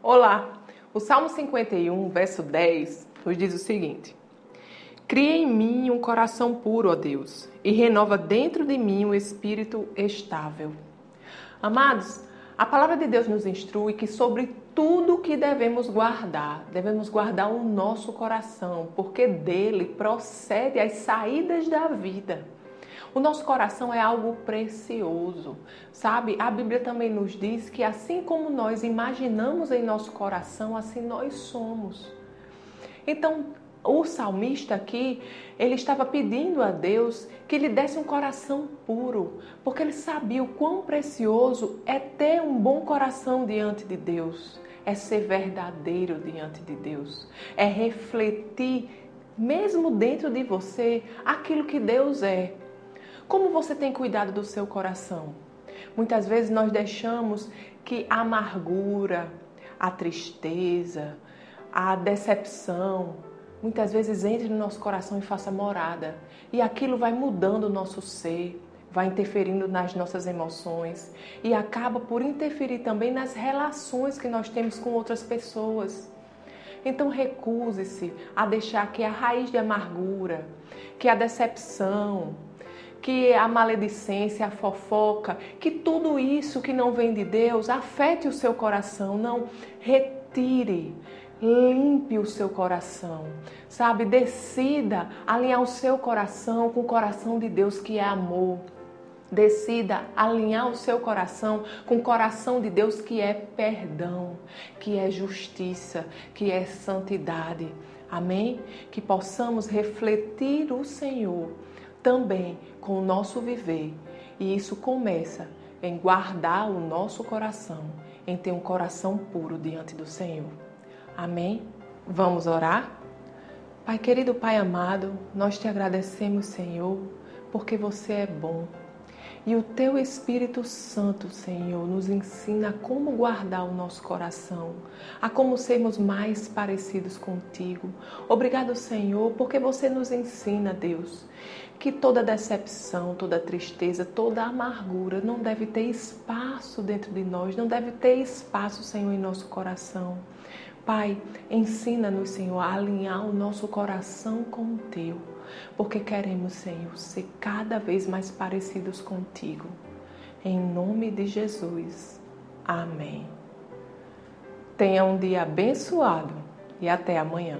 Olá! O Salmo 51, verso 10, nos diz o seguinte: Cria em mim um coração puro, ó Deus, e renova dentro de mim um espírito estável. Amados, a palavra de Deus nos instrui que sobre tudo que devemos guardar, devemos guardar o nosso coração, porque dele procede as saídas da vida. O nosso coração é algo precioso, sabe? A Bíblia também nos diz que assim como nós imaginamos em nosso coração, assim nós somos. Então, o salmista aqui, ele estava pedindo a Deus que lhe desse um coração puro, porque ele sabia o quão precioso é ter um bom coração diante de Deus, é ser verdadeiro diante de Deus, é refletir mesmo dentro de você aquilo que Deus é. Como você tem cuidado do seu coração? Muitas vezes nós deixamos que a amargura, a tristeza, a decepção, muitas vezes entre no nosso coração e faça morada. E aquilo vai mudando o nosso ser, vai interferindo nas nossas emoções e acaba por interferir também nas relações que nós temos com outras pessoas. Então recuse-se a deixar que a raiz de amargura, que a decepção, que a maledicência, a fofoca, que tudo isso que não vem de Deus afete o seu coração. Não, retire, limpe o seu coração, sabe? Decida alinhar o seu coração com o coração de Deus que é amor. Decida alinhar o seu coração com o coração de Deus que é perdão, que é justiça, que é santidade. Amém? Que possamos refletir o Senhor também com o nosso viver. E isso começa em guardar o nosso coração, em ter um coração puro diante do Senhor. Amém? Vamos orar? Pai querido, Pai amado, nós te agradecemos, Senhor, porque você é bom. E o teu Espírito Santo, Senhor, nos ensina como guardar o nosso coração, a como sermos mais parecidos contigo. Obrigado, Senhor, porque você nos ensina, Deus, que toda decepção, toda tristeza, toda amargura não deve ter espaço dentro de nós, não deve ter espaço, Senhor, em nosso coração. Pai, ensina-nos, Senhor, a alinhar o nosso coração com o teu, porque queremos, Senhor, ser cada vez mais parecidos contigo. Em nome de Jesus. Amém. Tenha um dia abençoado e até amanhã.